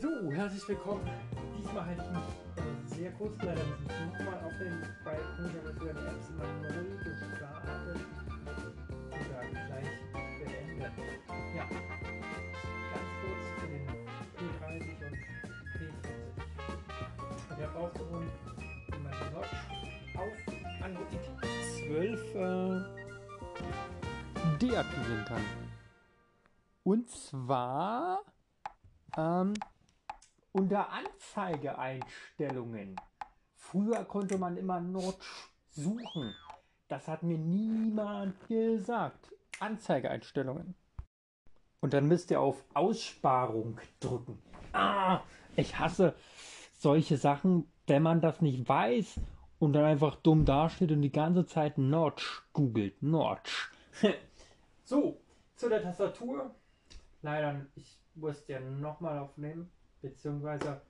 So, herzlich willkommen. Diesmal halte ich mich äh, sehr kurz, leider muss ich nochmal auf den Balkon, ich habe für die Apps immer neu gestartet dann gleich beendet. Ja, ganz kurz zu den P30 und P40. Ich habe rausgefunden, wie man die Notch auf Android 12 äh, deaktivieren kann. Und zwar ähm, unter Anzeigeeinstellungen. Früher konnte man immer Notch suchen. Das hat mir niemand gesagt. Anzeigeeinstellungen. Und dann müsst ihr auf Aussparung drücken. Ah, ich hasse solche Sachen, wenn man das nicht weiß und dann einfach dumm dasteht und die ganze Zeit Notch googelt. Notch. so, zu der Tastatur. Leider, ich musste ja nochmal aufnehmen, beziehungsweise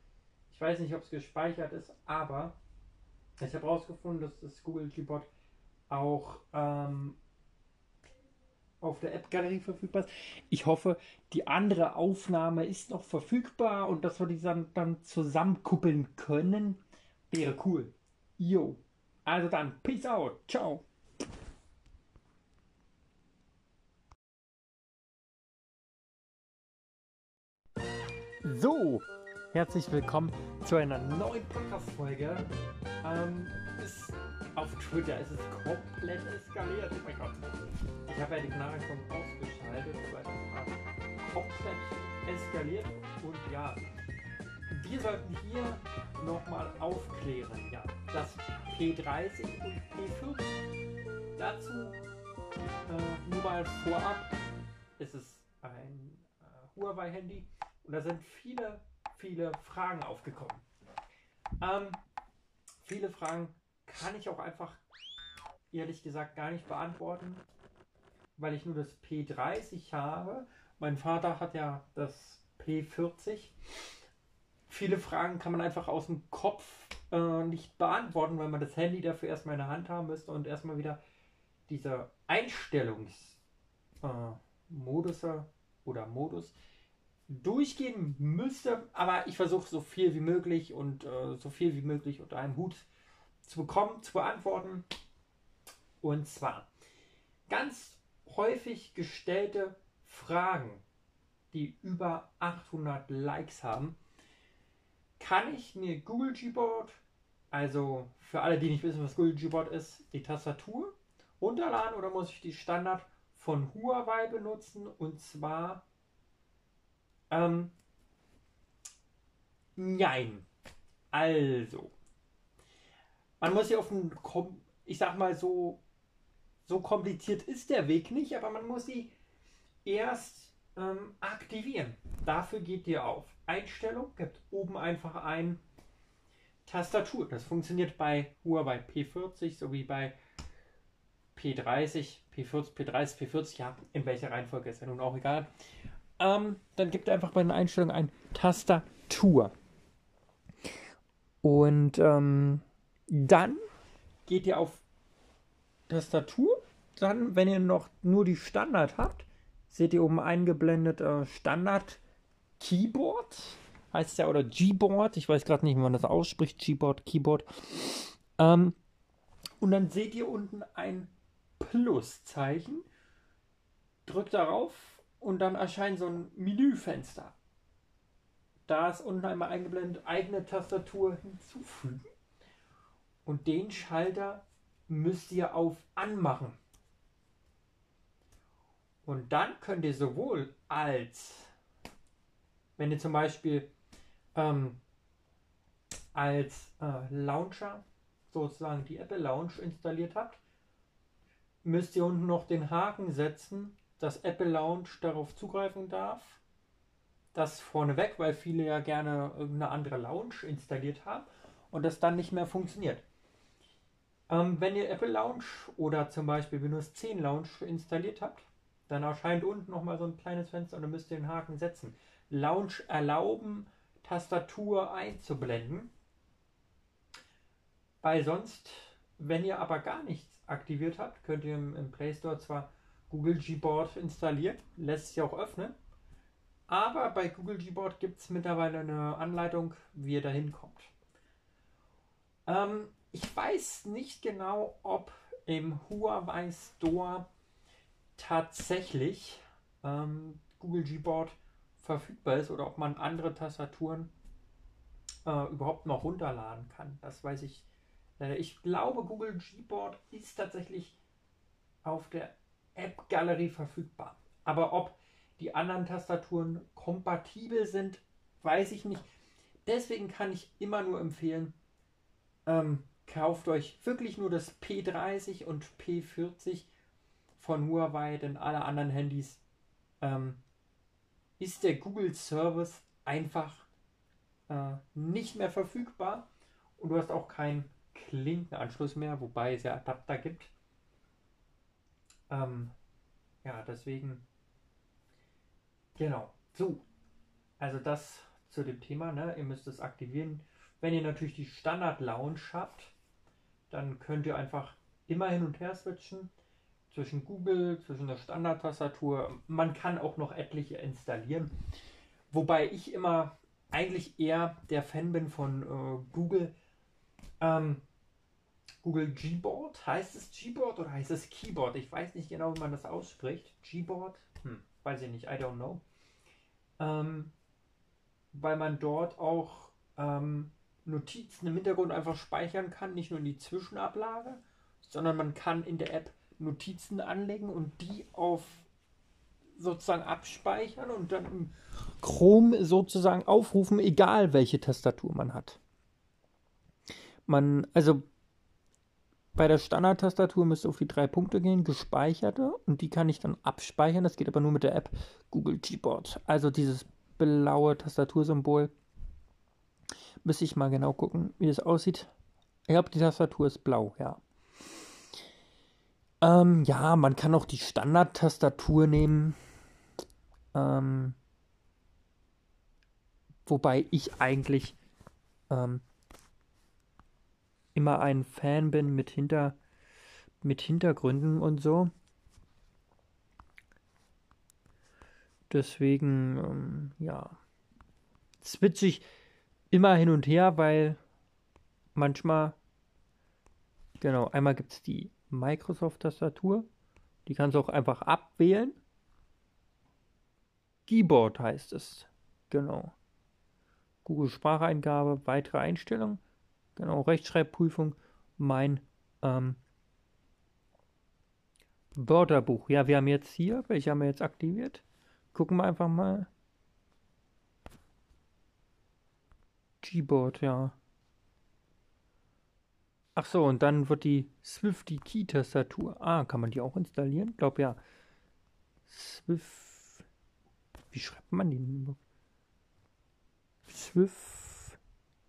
ich weiß nicht, ob es gespeichert ist, aber ich habe herausgefunden, dass das Google Keyboard auch ähm, auf der App-Galerie verfügbar ist. Ich hoffe, die andere Aufnahme ist noch verfügbar und dass wir die dann, dann zusammenkuppeln können, wäre cool. Jo. Also dann, peace out. Ciao. So, herzlich willkommen zu einer neuen Podcast-Folge. Ähm, auf Twitter ist es komplett eskaliert. Oh mein Gott. Ich habe ja die Benachrichtigung ausgeschaltet, weil es komplett eskaliert. Und ja, wir sollten hier nochmal aufklären. Ja, das P30 und P40. Dazu äh, nur mal vorab. Es ist ein äh, Huawei-Handy und da sind viele, viele Fragen aufgekommen. Ähm, viele Fragen kann ich auch einfach, ehrlich gesagt, gar nicht beantworten, weil ich nur das P30 habe. Mein Vater hat ja das P40. Viele Fragen kann man einfach aus dem Kopf äh, nicht beantworten, weil man das Handy dafür erstmal in der Hand haben müsste und erstmal wieder diese Einstellungsmodus äh, oder Modus durchgehen müsste, aber ich versuche so viel wie möglich und äh, so viel wie möglich unter einem Hut zu bekommen, zu beantworten. Und zwar ganz häufig gestellte Fragen, die über 800 Likes haben. Kann ich mir Google Gboard, also für alle, die nicht wissen, was Google Gboard ist, die Tastatur runterladen oder muss ich die Standard von Huawei benutzen und zwar ähm, nein. Also, man muss ja auf einen, ich sag mal so, so kompliziert ist der Weg nicht, aber man muss sie erst ähm, aktivieren. Dafür geht ihr auf Einstellung, gibt oben einfach ein Tastatur. Das funktioniert bei Huawei P40 sowie bei P30, P40, P30, P40, ja, in welcher Reihenfolge ist ja nun auch egal. Ähm, dann gibt einfach bei den Einstellungen ein Tastatur. Und ähm, dann geht ihr auf Tastatur. Dann, wenn ihr noch nur die Standard habt, seht ihr oben eingeblendet äh, Standard Keyboard. Heißt ja, oder Gboard. Ich weiß gerade nicht, wie man das ausspricht. Gboard, Keyboard. Ähm, und dann seht ihr unten ein Pluszeichen. Drückt darauf und dann erscheint so ein Menüfenster. Da ist unten einmal eingeblendet, eigene Tastatur hinzufügen. Und den Schalter müsst ihr auf Anmachen. Und dann könnt ihr sowohl als, wenn ihr zum Beispiel ähm, als äh, Launcher sozusagen die Apple Launch installiert habt, müsst ihr unten noch den Haken setzen, dass Apple Lounge darauf zugreifen darf. Das vorneweg, weil viele ja gerne irgendeine andere Lounge installiert haben und das dann nicht mehr funktioniert. Ähm, wenn ihr Apple Lounge oder zum Beispiel Windows 10 Lounge installiert habt, dann erscheint unten nochmal so ein kleines Fenster und dann müsst ihr den Haken setzen. Lounge erlauben, Tastatur einzublenden. Weil sonst, wenn ihr aber gar nichts aktiviert habt, könnt ihr im, im Play Store zwar Google Gboard installiert, lässt sich auch öffnen. Aber bei Google Gboard gibt es mittlerweile eine Anleitung, wie ihr da hinkommt. Ähm, ich weiß nicht genau, ob im Huawei Store tatsächlich ähm, Google Gboard verfügbar ist oder ob man andere Tastaturen äh, überhaupt noch runterladen kann. Das weiß ich leider. Ich glaube, Google Gboard ist tatsächlich auf der App-Galerie verfügbar. Aber ob die anderen Tastaturen kompatibel sind, weiß ich nicht. Deswegen kann ich immer nur empfehlen, ähm, kauft euch wirklich nur das P30 und P40 von Huawei, denn alle anderen Handys ähm, ist der Google Service einfach äh, nicht mehr verfügbar und du hast auch keinen Klinkenanschluss mehr, wobei es ja Adapter gibt. Ähm, ja, deswegen genau. So, also das zu dem Thema. Ne? Ihr müsst es aktivieren. Wenn ihr natürlich die Standard Lounge habt, dann könnt ihr einfach immer hin und her switchen zwischen Google, zwischen der Standardtastatur. Man kann auch noch etliche installieren. Wobei ich immer eigentlich eher der Fan bin von äh, Google. Ähm, Google Gboard. Heißt es Gboard oder heißt es Keyboard? Ich weiß nicht genau, wie man das ausspricht. Gboard? Hm, weiß ich nicht. I don't know. Ähm, weil man dort auch ähm, Notizen im Hintergrund einfach speichern kann. Nicht nur in die Zwischenablage, sondern man kann in der App Notizen anlegen und die auf sozusagen abspeichern und dann im Chrome sozusagen aufrufen, egal welche Tastatur man hat. Man, also bei der Standard-Tastatur müsste auf die drei Punkte gehen, gespeicherte, und die kann ich dann abspeichern. Das geht aber nur mit der App Google Gboard. Also dieses blaue Tastatursymbol. Müsste ich mal genau gucken, wie das aussieht. Ich glaube, die Tastatur ist blau, ja. Ähm, ja, man kann auch die Standard-Tastatur nehmen. Ähm, wobei ich eigentlich ähm, immer ein Fan bin mit, hinter, mit Hintergründen und so. Deswegen, ähm, ja, switch ich immer hin und her, weil manchmal, genau, einmal gibt es die Microsoft-Tastatur. Die kannst du auch einfach abwählen. Keyboard heißt es. Genau. Google Spracheingabe, weitere Einstellungen. Genau, Rechtschreibprüfung, mein ähm, Wörterbuch. Ja, wir haben jetzt hier, welche haben wir jetzt aktiviert? Gucken wir einfach mal. Keyboard, ja. Ach so, und dann wird die Swifty Key Tastatur. Ah, kann man die auch installieren? Ich glaube ja. Swift. Wie schreibt man die? Swift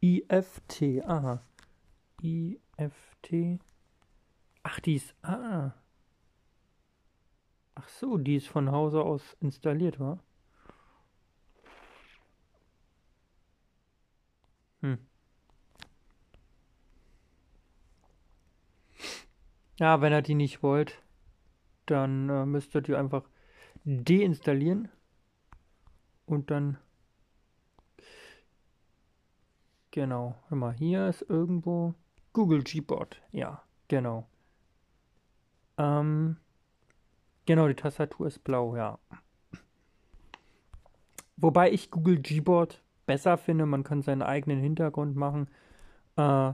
IFT. Aha. IFT. Ach, die ist. Ah. Ach so, die ist von Hause aus installiert, war? Hm. Ja, wenn ihr die nicht wollt, dann äh, müsst ihr einfach deinstallieren und dann genau, hör mal, hier ist irgendwo Google Gboard. Ja, genau. Ähm, genau, die Tastatur ist blau, ja. Wobei ich Google Gboard besser finde, man kann seinen eigenen Hintergrund machen, äh,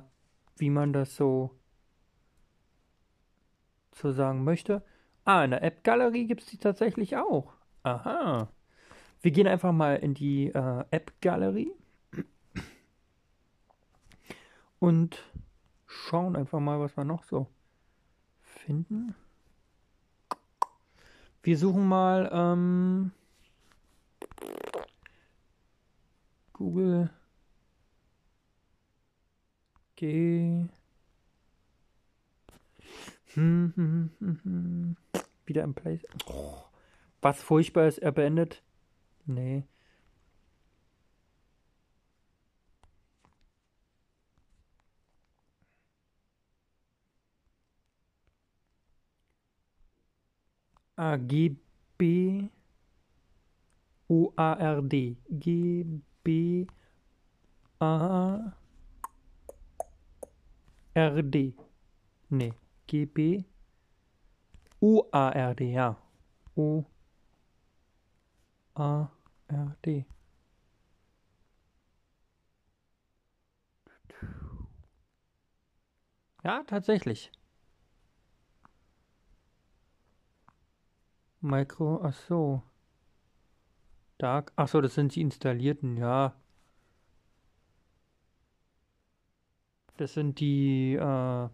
wie man das so so sagen möchte. Ah, in der App-Galerie gibt es die tatsächlich auch. Aha. Wir gehen einfach mal in die äh, App-Galerie und schauen einfach mal, was wir noch so finden. Wir suchen mal ähm, Google G hm, hm, hm. Wieder im Place. Oh, was furchtbar ist, er beendet. Nee. AGB U-A-R-D. G-B-A-R-D. Nee, G-B. U-A-R-D, ja. U-A-R-D. Ja, tatsächlich. Micro, ach so. Dark, ach so, das sind die installierten, ja. Das sind die, äh,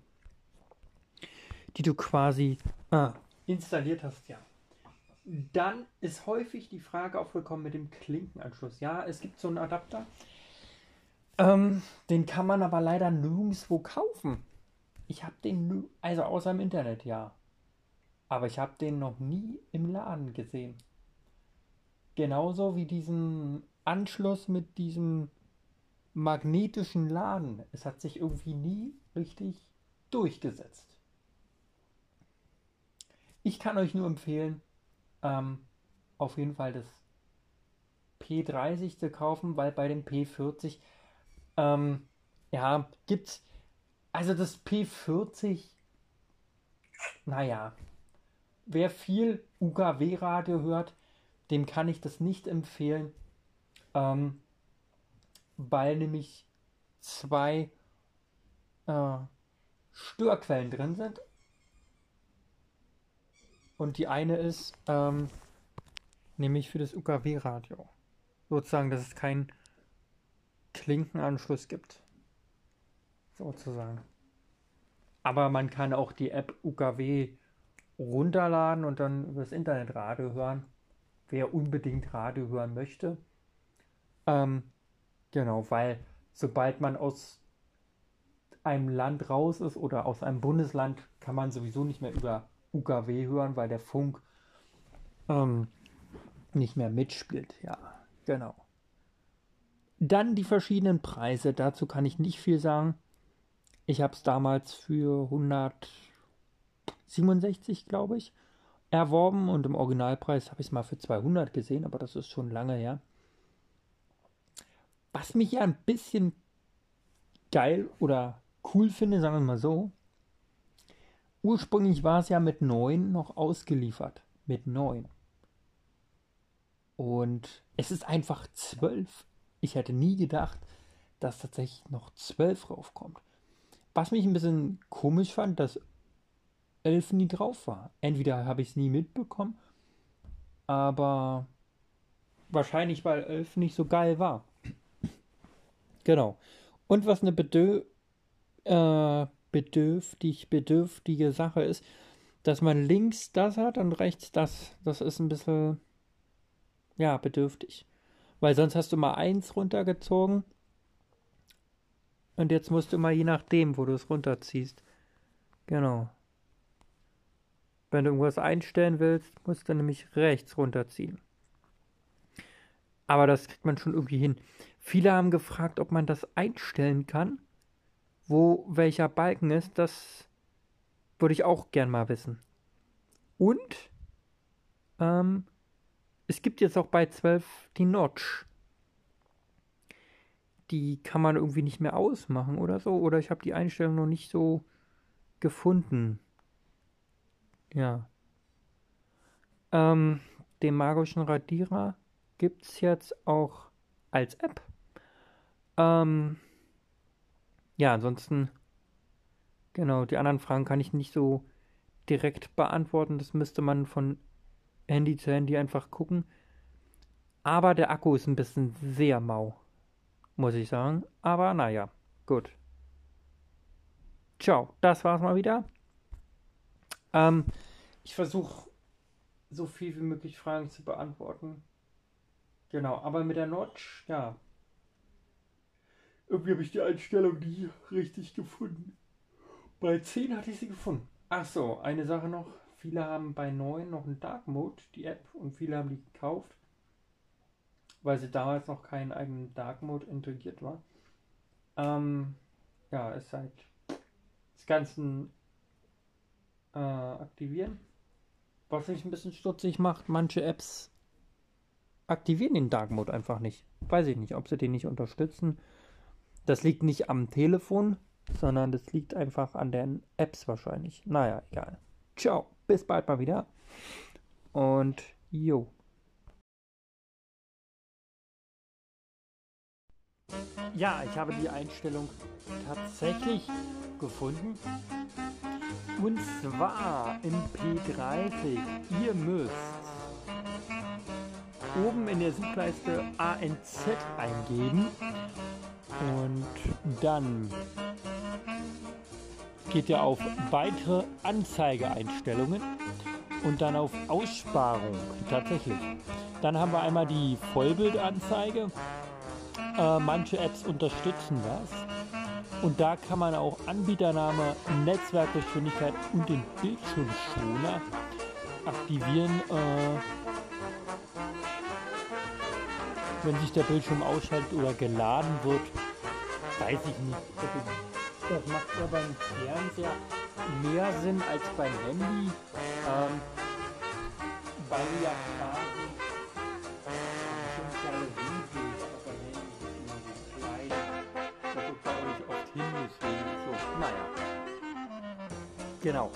die du quasi äh, installiert hast, ja. Dann ist häufig die Frage aufgekommen mit dem Klinkenanschluss. Ja, es gibt so einen Adapter. Ähm, den kann man aber leider nirgendwo kaufen. Ich habe den, also außer im Internet, ja. Aber ich habe den noch nie im Laden gesehen. Genauso wie diesen Anschluss mit diesem magnetischen Laden. Es hat sich irgendwie nie richtig durchgesetzt. Ich kann euch nur empfehlen, ähm, auf jeden Fall das P30 zu kaufen, weil bei dem P40 ähm, ja, gibt's also das P40 naja, wer viel UKW-Radio hört, dem kann ich das nicht empfehlen, ähm, weil nämlich zwei äh, Störquellen drin sind. Und die eine ist ähm, nämlich für das UKW-Radio. Sozusagen, dass es keinen Klinkenanschluss gibt. Sozusagen. Aber man kann auch die App UKW runterladen und dann über das Internet Radio hören. Wer unbedingt Radio hören möchte. Ähm, genau, weil sobald man aus einem Land raus ist oder aus einem Bundesland, kann man sowieso nicht mehr über UKW hören, weil der Funk ähm, nicht mehr mitspielt. Ja, genau. Dann die verschiedenen Preise. Dazu kann ich nicht viel sagen. Ich habe es damals für 167, glaube ich, erworben und im Originalpreis habe ich es mal für 200 gesehen, aber das ist schon lange her. Was mich ja ein bisschen geil oder cool finde, sagen wir mal so. Ursprünglich war es ja mit 9 noch ausgeliefert. Mit 9. Und es ist einfach 12. Ich hätte nie gedacht, dass tatsächlich noch 12 raufkommt. Was mich ein bisschen komisch fand, dass 11 nie drauf war. Entweder habe ich es nie mitbekommen, aber wahrscheinlich, weil 11 nicht so geil war. Genau. Und was eine bedö äh, bedürftig, bedürftige Sache ist, dass man links das hat und rechts das. Das ist ein bisschen, ja, bedürftig. Weil sonst hast du mal eins runtergezogen und jetzt musst du mal je nachdem, wo du es runterziehst. Genau. Wenn du irgendwas einstellen willst, musst du nämlich rechts runterziehen. Aber das kriegt man schon irgendwie hin. Viele haben gefragt, ob man das einstellen kann, wo welcher Balken ist. Das würde ich auch gern mal wissen. Und ähm, es gibt jetzt auch bei 12 die Notch die kann man irgendwie nicht mehr ausmachen oder so. Oder ich habe die Einstellung noch nicht so gefunden. Ja. Ähm, den magischen Radierer gibt es jetzt auch als App. Ähm, ja, ansonsten, genau, die anderen Fragen kann ich nicht so direkt beantworten. Das müsste man von Handy zu Handy einfach gucken. Aber der Akku ist ein bisschen sehr mau muss ich sagen. Aber naja, gut. Ciao, das war's mal wieder. Ähm, ich versuche so viel wie möglich Fragen zu beantworten. Genau, aber mit der Notch, ja. Irgendwie habe ich die Einstellung nie richtig gefunden. Bei 10 hatte ich sie gefunden. Ach so, eine Sache noch. Viele haben bei 9 noch einen Dark Mode, die App, und viele haben die gekauft weil sie damals noch keinen eigenen Dark Mode integriert war. Ähm, ja, ist halt das Ganze äh, aktivieren. Was mich ein bisschen stutzig macht, manche Apps aktivieren den Dark Mode einfach nicht. Weiß ich nicht, ob sie den nicht unterstützen. Das liegt nicht am Telefon, sondern das liegt einfach an den Apps wahrscheinlich. Naja, egal. Ciao, bis bald mal wieder. Und jo. Ja, ich habe die Einstellung tatsächlich gefunden. Und zwar im P30. Ihr müsst oben in der Suchleiste ANZ eingeben und dann geht ihr auf weitere Anzeigeeinstellungen und dann auf Aussparung tatsächlich. Dann haben wir einmal die Vollbildanzeige. Äh, manche Apps unterstützen das. Und da kann man auch Anbietername, Netzwerkgeschwindigkeit und den Bildschirmschoner aktivieren. Äh, wenn sich der Bildschirm ausschaltet oder geladen wird, weiß ich nicht. Das macht ja beim Fernseher mehr Sinn als beim Handy, ähm, weil ja Genau.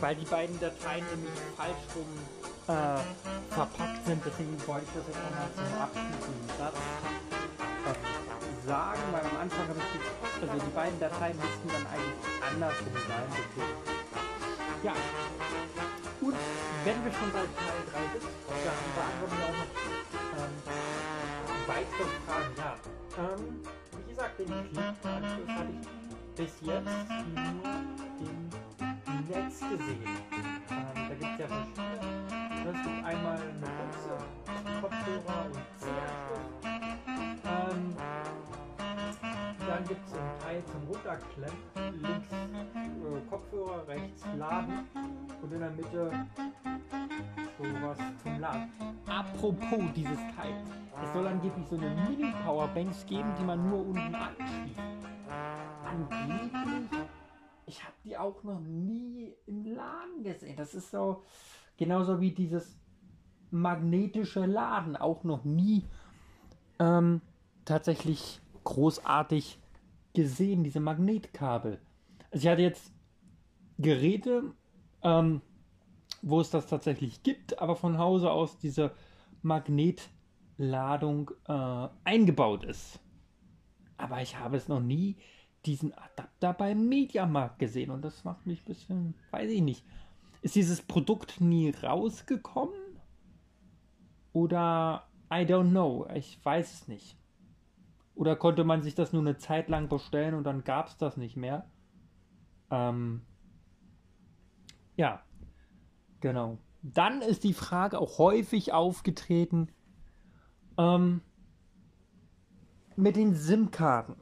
Weil die beiden Dateien nämlich falsch rum äh, verpackt sind, deswegen wollte ich das jetzt nochmal zum abschließenden Satz sagen, weil am Anfang habe ich die, also die beiden Dateien müssten dann eigentlich andersrum sein. Deswegen. Ja. Und wenn wir schon bei Teil 3 sind, dann beantworten wir auch noch ähm, weitere Fragen. Ja. Ähm, wie gesagt, den Klinkenanschluss habe ich bis jetzt nur im Netz gesehen. Ähm, da gibt es ja verschiedene. Das gibt einmal eine Buchse, Kopfhörer und Zählerschrift. Ähm, dann gibt es einen Teil zum Runterklemmen. Links äh, Kopfhörer, rechts Laden und in der Mitte sowas zum Laden. Apropos dieses Teil. Es soll angeblich so eine Mini-Powerbanks geben, die man nur unten anschließt. Angeblich. Ich habe die auch noch nie im Laden gesehen. Das ist so genauso wie dieses magnetische Laden auch noch nie ähm, tatsächlich großartig gesehen, diese Magnetkabel. Also ich hatte jetzt Geräte, ähm, wo es das tatsächlich gibt, aber von Hause aus diese Magnetladung äh, eingebaut ist. Aber ich habe es noch nie diesen Adapter beim Mediamarkt gesehen und das macht mich ein bisschen, weiß ich nicht. Ist dieses Produkt nie rausgekommen? Oder I don't know, ich weiß es nicht. Oder konnte man sich das nur eine Zeit lang bestellen und dann gab es das nicht mehr? Ähm, ja, genau. Dann ist die Frage auch häufig aufgetreten ähm, mit den SIM-Karten.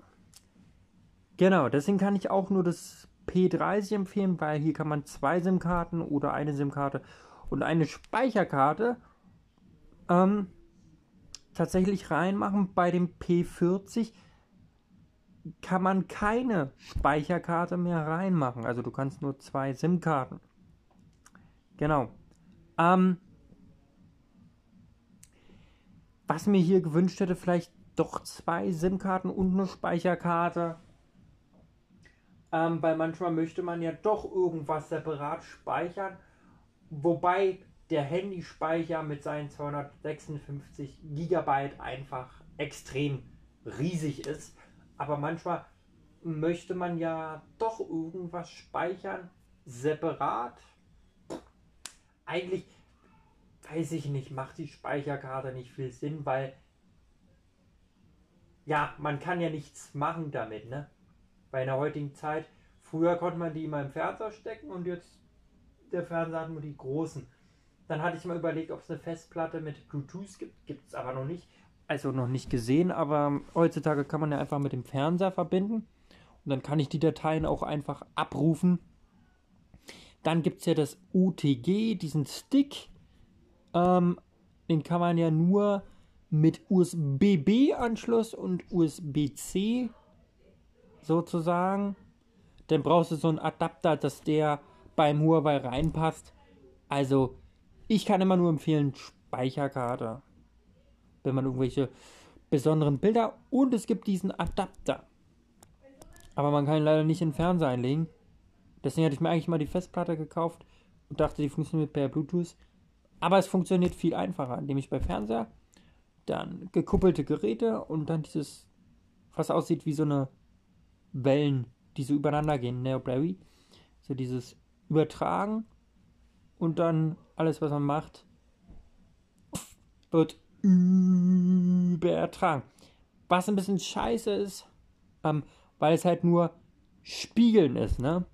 Genau, deswegen kann ich auch nur das P30 empfehlen, weil hier kann man zwei SIM-Karten oder eine SIM-Karte und eine Speicherkarte ähm, tatsächlich reinmachen. Bei dem P40 kann man keine Speicherkarte mehr reinmachen. Also du kannst nur zwei SIM-Karten. Genau. Ähm, was mir hier gewünscht hätte, vielleicht doch zwei SIM-Karten und eine Speicherkarte. Ähm, weil manchmal möchte man ja doch irgendwas separat speichern. Wobei der Handyspeicher mit seinen 256 GB einfach extrem riesig ist. Aber manchmal möchte man ja doch irgendwas speichern, separat. Eigentlich weiß ich nicht, macht die Speicherkarte nicht viel Sinn, weil ja, man kann ja nichts machen damit, ne? Bei der heutigen Zeit, früher konnte man die immer im Fernseher stecken und jetzt der Fernseher hat nur die großen. Dann hatte ich mal überlegt, ob es eine Festplatte mit Bluetooth gibt. Gibt es aber noch nicht. Also noch nicht gesehen, aber heutzutage kann man ja einfach mit dem Fernseher verbinden. Und dann kann ich die Dateien auch einfach abrufen. Dann gibt es ja das UTG, diesen Stick. Ähm, den kann man ja nur mit USB-B-Anschluss und USB-C sozusagen. Dann brauchst du so einen Adapter, dass der beim Huawei reinpasst. Also ich kann immer nur empfehlen, Speicherkarte. wenn man irgendwelche besonderen Bilder und es gibt diesen Adapter. Aber man kann ihn leider nicht in den Fernseher einlegen. Deswegen hatte ich mir eigentlich mal die Festplatte gekauft und dachte, die funktioniert per Bluetooth. Aber es funktioniert viel einfacher, indem ich bei Fernseher dann gekuppelte Geräte und dann dieses, was aussieht wie so eine Wellen, die so übereinander gehen, Neoberry. So dieses Übertragen und dann alles, was man macht, wird übertragen. Was ein bisschen scheiße ist, ähm, weil es halt nur Spiegeln ist, ne?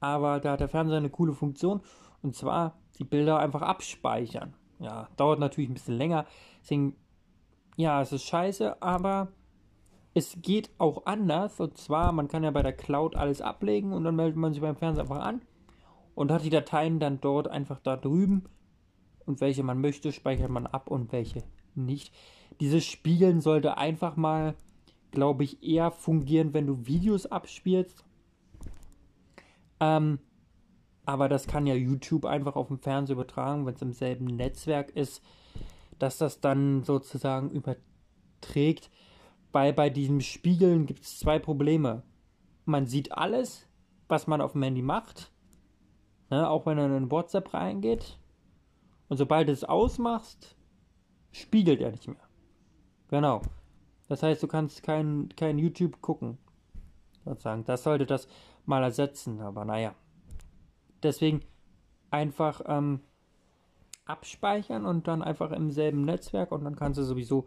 Aber da hat der Fernseher eine coole Funktion und zwar die Bilder einfach abspeichern. Ja, dauert natürlich ein bisschen länger. Deswegen, ja, es ist scheiße, aber es geht auch anders. Und zwar, man kann ja bei der Cloud alles ablegen und dann meldet man sich beim Fernseher einfach an und hat die Dateien dann dort einfach da drüben. Und welche man möchte, speichert man ab und welche nicht. Dieses Spiegeln sollte einfach mal, glaube ich, eher fungieren, wenn du Videos abspielst. Ähm, aber das kann ja YouTube einfach auf dem Fernseher übertragen, wenn es im selben Netzwerk ist, dass das dann sozusagen überträgt. Bei, bei diesem Spiegeln gibt es zwei Probleme. Man sieht alles, was man auf dem Handy macht, ne, auch wenn er in WhatsApp reingeht. Und sobald du es ausmachst, spiegelt er nicht mehr. Genau. Das heißt, du kannst kein, kein YouTube gucken. Sozusagen. Das sollte das mal ersetzen, aber naja. Deswegen einfach ähm, abspeichern und dann einfach im selben Netzwerk und dann kannst du sowieso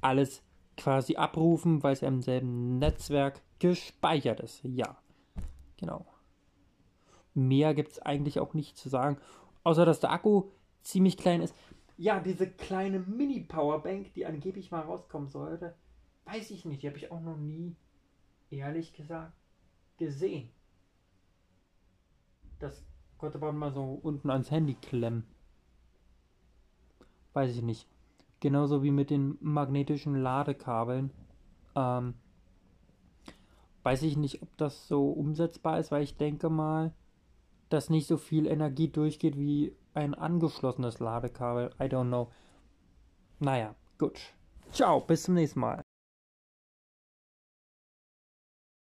alles quasi abrufen, weil es im selben Netzwerk gespeichert ist. Ja, genau. Mehr gibt es eigentlich auch nicht zu sagen, außer dass der Akku ziemlich klein ist. Ja, diese kleine Mini-Powerbank, die angeblich mal rauskommen sollte, weiß ich nicht. Die habe ich auch noch nie, ehrlich gesagt, gesehen. Das konnte man mal so unten ans Handy klemmen. Weiß ich nicht. Genauso wie mit den magnetischen Ladekabeln. Ähm, weiß ich nicht, ob das so umsetzbar ist, weil ich denke mal, dass nicht so viel Energie durchgeht wie ein angeschlossenes Ladekabel. I don't know. Naja, gut. Ciao, bis zum nächsten Mal.